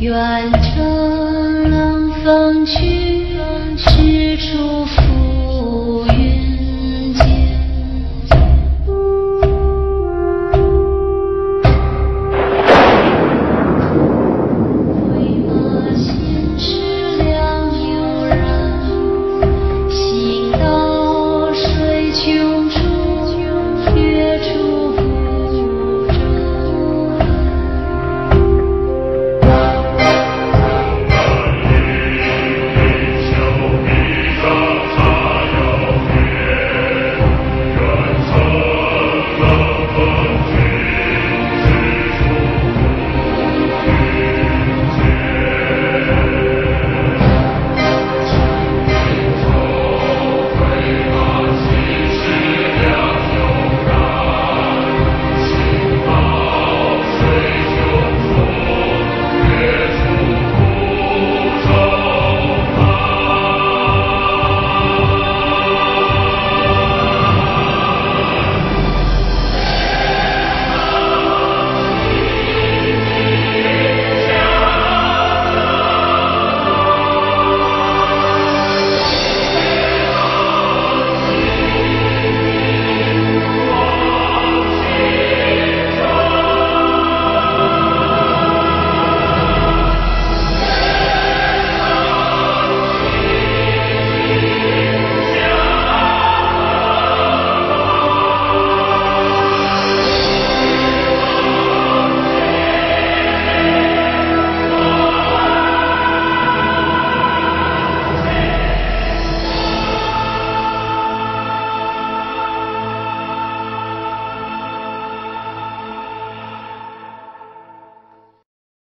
远乘冷风去